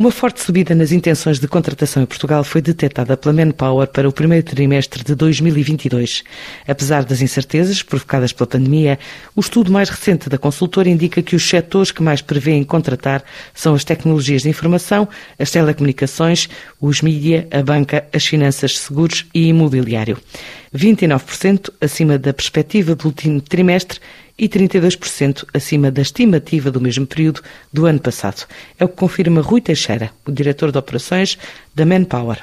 Uma forte subida nas intenções de contratação em Portugal foi detectada pela Manpower para o primeiro trimestre de 2022. Apesar das incertezas provocadas pela pandemia, o estudo mais recente da consultora indica que os setores que mais prevêem contratar são as tecnologias de informação, as telecomunicações, os mídia, a banca, as finanças, seguros e imobiliário. 29% acima da perspectiva do último trimestre e 32% acima da estimativa do mesmo período do ano passado. É o que confirma Rui Teixeira, o diretor de operações da Manpower.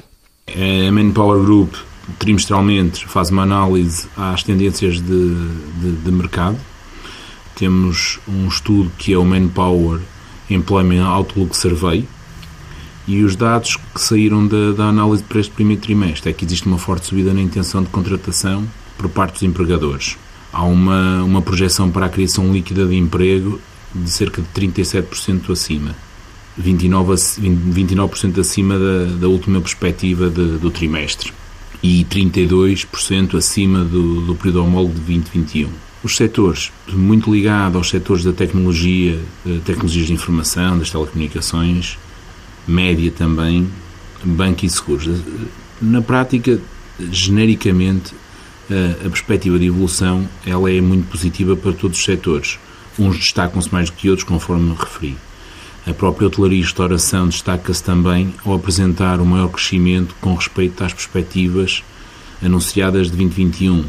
A Manpower Group trimestralmente faz uma análise às tendências de, de, de mercado. Temos um estudo que é o Manpower Employment Outlook Survey, e os dados que saíram da, da, análise para este primeiro trimestre é que existe uma forte subida na intenção de contratação por parte dos empregadores há uma, uma projeção para a criação líquida de emprego de cerca de 37% acima. 29%, 29 acima da, da última perspectiva de, do trimestre e 32% acima do, do período homólogo de 2021. Os setores, muito ligados aos setores da tecnologia, tecnologias de informação, das telecomunicações, média também, banco e seguros. Na prática, genericamente, a perspectiva de evolução ela é muito positiva para todos os setores. Uns destacam-se mais do que outros, conforme referi. A própria hotelaria e restauração destaca-se também ao apresentar um maior crescimento com respeito às perspectivas anunciadas de 2021,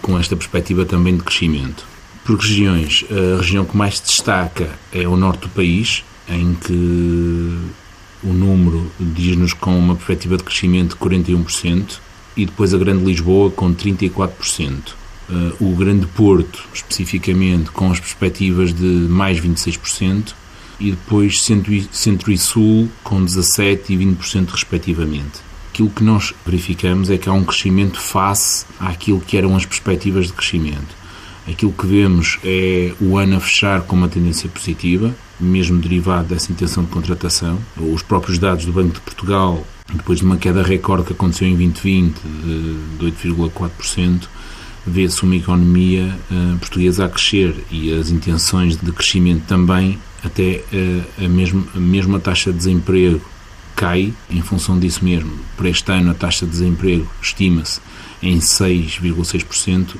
com esta perspectiva também de crescimento. Por regiões, a região que mais se destaca é o norte do país, em que o número diz-nos com uma perspectiva de crescimento de 41%, e depois a Grande Lisboa com 34%. Uh, o Grande Porto, especificamente, com as perspectivas de mais 26%, e depois Centro e, Centro e Sul com 17% e 20% respectivamente. Aquilo que nós verificamos é que há um crescimento face àquilo que eram as perspectivas de crescimento. Aquilo que vemos é o ano a fechar com uma tendência positiva, mesmo derivado dessa intenção de contratação. Os próprios dados do Banco de Portugal depois de uma queda recorde que aconteceu em 2020 de 8,4%, vê-se uma economia uh, portuguesa a crescer e as intenções de crescimento também, até uh, a, mesma, a mesma taxa de desemprego cai em função disso mesmo. Para este ano, a taxa de desemprego estima-se em 6,6%,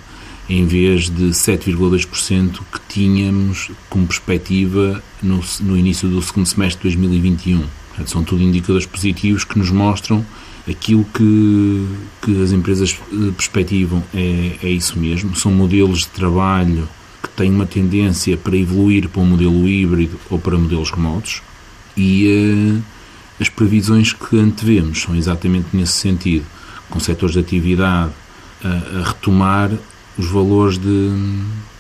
em vez de 7,2% que tínhamos como perspectiva no, no início do segundo semestre de 2021. Portanto, são tudo indicadores positivos que nos mostram aquilo que, que as empresas eh, perspectivam é, é isso mesmo. São modelos de trabalho que têm uma tendência para evoluir para um modelo híbrido ou para modelos remotos e uh, as previsões que antevemos são exatamente nesse sentido, com setores de atividade a, a retomar os valores de,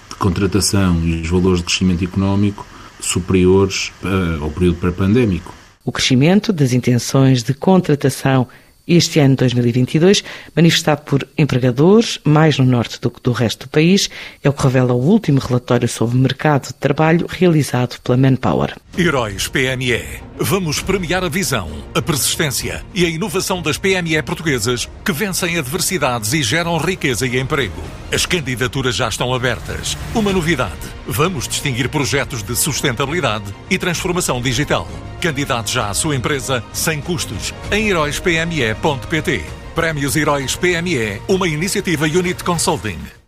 de, contratação e os valores de crescimento económico superiores uh, ao período pré-pandémico. O crescimento das intenções de contratação este ano 2022, manifestado por empregadores, mais no norte do que do resto do país, é o que revela o último relatório sobre mercado de trabalho realizado pela Manpower. Heróis PME. Vamos premiar a visão, a persistência e a inovação das PME portuguesas que vencem adversidades e geram riqueza e emprego. As candidaturas já estão abertas. Uma novidade: vamos distinguir projetos de sustentabilidade e transformação digital. Candidate já à sua empresa sem custos em heróispme.pt. Prémios Heróis PME, uma iniciativa Unit Consulting.